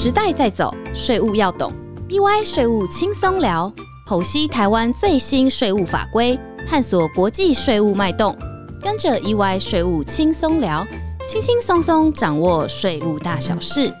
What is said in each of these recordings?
时代在走，税务要懂。EY 税务轻松聊，剖析台湾最新税务法规，探索国际税务脉动。跟着 EY 税务轻松聊，轻轻松松掌握税务大小事。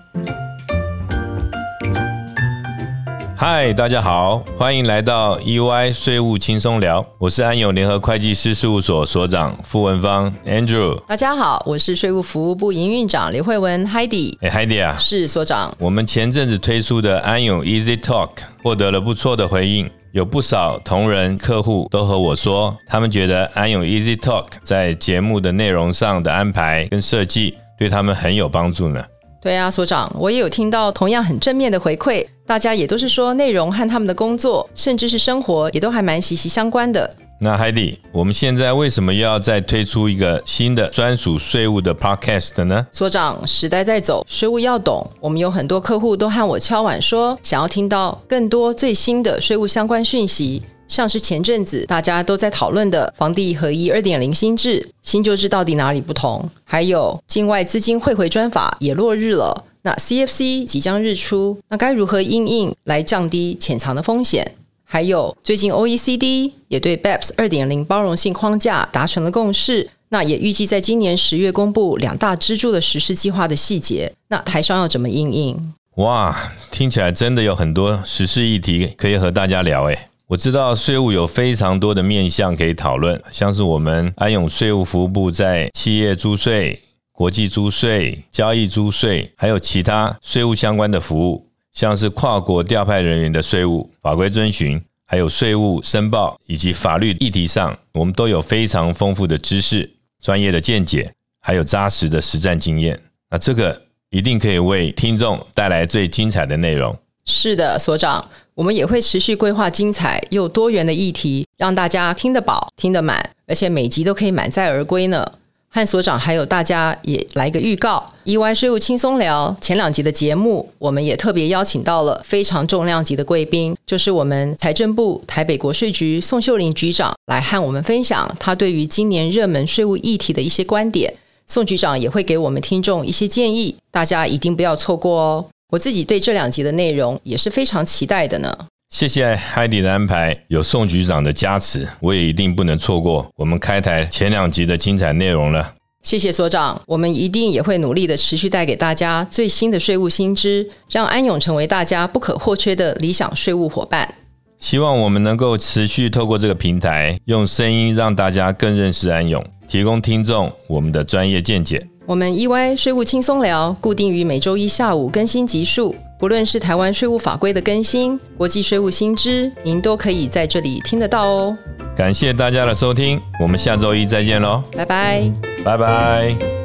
嗨，大家好，欢迎来到 EY 税务轻松聊，我是安永联合会计师事务所所长傅文芳 Andrew。大家好，我是税务服务部营运长刘慧文 Heidi。哎，Heidi 啊，是所长。我们前阵子推出的安永 Easy Talk 获得了不错的回应，有不少同仁客户都和我说，他们觉得安永 Easy Talk 在节目的内容上的安排跟设计对他们很有帮助呢。对啊，所长，我也有听到同样很正面的回馈，大家也都是说内容和他们的工作，甚至是生活，也都还蛮息息相关的。那 Heidi，我们现在为什么又要再推出一个新的专属税务的 Podcast 呢？所长，时代在走，税务要懂。我们有很多客户都和我敲碗说，想要听到更多最新的税务相关讯息。像是前阵子大家都在讨论的房地合一二点零新制，新旧制到底哪里不同？还有境外资金汇回专法也落日了，那 CFC 即将日出，那该如何应应来降低潜藏的风险？还有最近 OECD 也对 BEPS 二点零包容性框架达成了共识，那也预计在今年十月公布两大支柱的实施计划的细节。那台商要怎么应应？哇，听起来真的有很多实事议题可以和大家聊诶。我知道税务有非常多的面向可以讨论，像是我们安永税务服务部在企业租税、国际租税、交易租税，还有其他税务相关的服务，像是跨国调派人员的税务法规遵循，还有税务申报以及法律议题上，我们都有非常丰富的知识、专业的见解，还有扎实的实战经验。那这个一定可以为听众带来最精彩的内容。是的，所长，我们也会持续规划精彩又多元的议题，让大家听得饱、听得满，而且每集都可以满载而归呢。和所长还有大家也来个预告，EY 税务轻松聊前两集的节目，我们也特别邀请到了非常重量级的贵宾，就是我们财政部台北国税局宋秀玲局长，来和我们分享他对于今年热门税务议题的一些观点。宋局长也会给我们听众一些建议，大家一定不要错过哦。我自己对这两集的内容也是非常期待的呢。谢谢海迪的安排，有宋局长的加持，我也一定不能错过我们开台前两集的精彩内容了。谢谢所长，我们一定也会努力的持续带给大家最新的税务新知，让安永成为大家不可或缺的理想税务伙伴。希望我们能够持续透过这个平台，用声音让大家更认识安永，提供听众我们的专业见解。我们 EY 税务轻松聊，固定于每周一下午更新集数。不论是台湾税务法规的更新，国际税务新知，您都可以在这里听得到哦。感谢大家的收听，我们下周一再见喽，拜拜，拜拜。